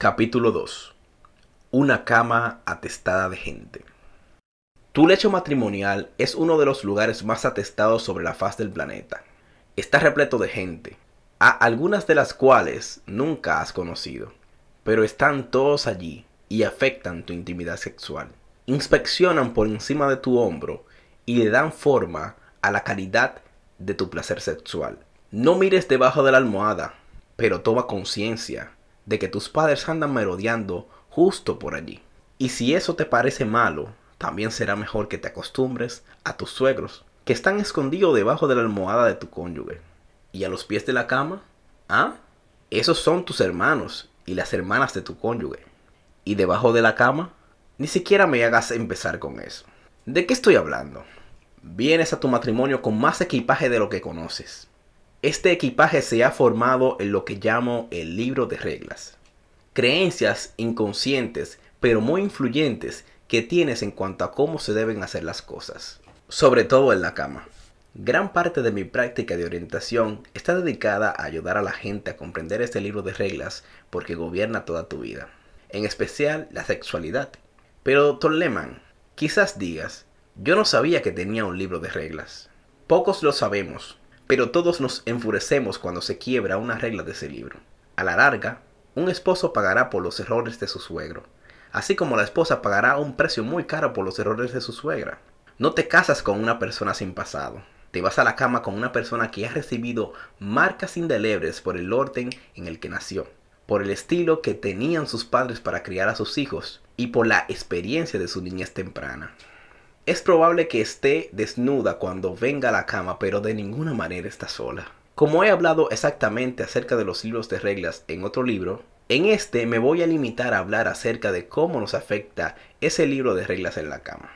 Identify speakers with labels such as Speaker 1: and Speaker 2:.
Speaker 1: Capítulo 2. Una cama atestada de gente. Tu lecho matrimonial es uno de los lugares más atestados sobre la faz del planeta. Está repleto de gente, a algunas de las cuales nunca has conocido, pero están todos allí y afectan tu intimidad sexual. Inspeccionan por encima de tu hombro y le dan forma a la calidad de tu placer sexual. No mires debajo de la almohada, pero toma conciencia de que tus padres andan merodeando justo por allí. Y si eso te parece malo, también será mejor que te acostumbres a tus suegros, que están escondidos debajo de la almohada de tu cónyuge. ¿Y a los pies de la cama? ¿Ah? Esos son tus hermanos y las hermanas de tu cónyuge. ¿Y debajo de la cama? Ni siquiera me hagas empezar con eso. ¿De qué estoy hablando? Vienes a tu matrimonio con más equipaje de lo que conoces. Este equipaje se ha formado en lo que llamo el libro de reglas. Creencias inconscientes, pero muy influyentes, que tienes en cuanto a cómo se deben hacer las cosas. Sobre todo en la cama. Gran parte de mi práctica de orientación está dedicada a ayudar a la gente a comprender este libro de reglas porque gobierna toda tu vida. En especial la sexualidad. Pero, doctor quizás digas, yo no sabía que tenía un libro de reglas. Pocos lo sabemos, pero todos nos enfurecemos cuando se quiebra una regla de ese libro. A la larga, un esposo pagará por los errores de su suegro, así como la esposa pagará un precio muy caro por los errores de su suegra. No te casas con una persona sin pasado. Te vas a la cama con una persona que ha recibido marcas indelebles por el orden en el que nació, por el estilo que tenían sus padres para criar a sus hijos y por la experiencia de su niñez temprana. Es probable que esté desnuda cuando venga a la cama, pero de ninguna manera está sola. Como he hablado exactamente acerca de los libros de reglas en otro libro, en este me voy a limitar a hablar acerca de cómo nos afecta ese libro de reglas en la cama.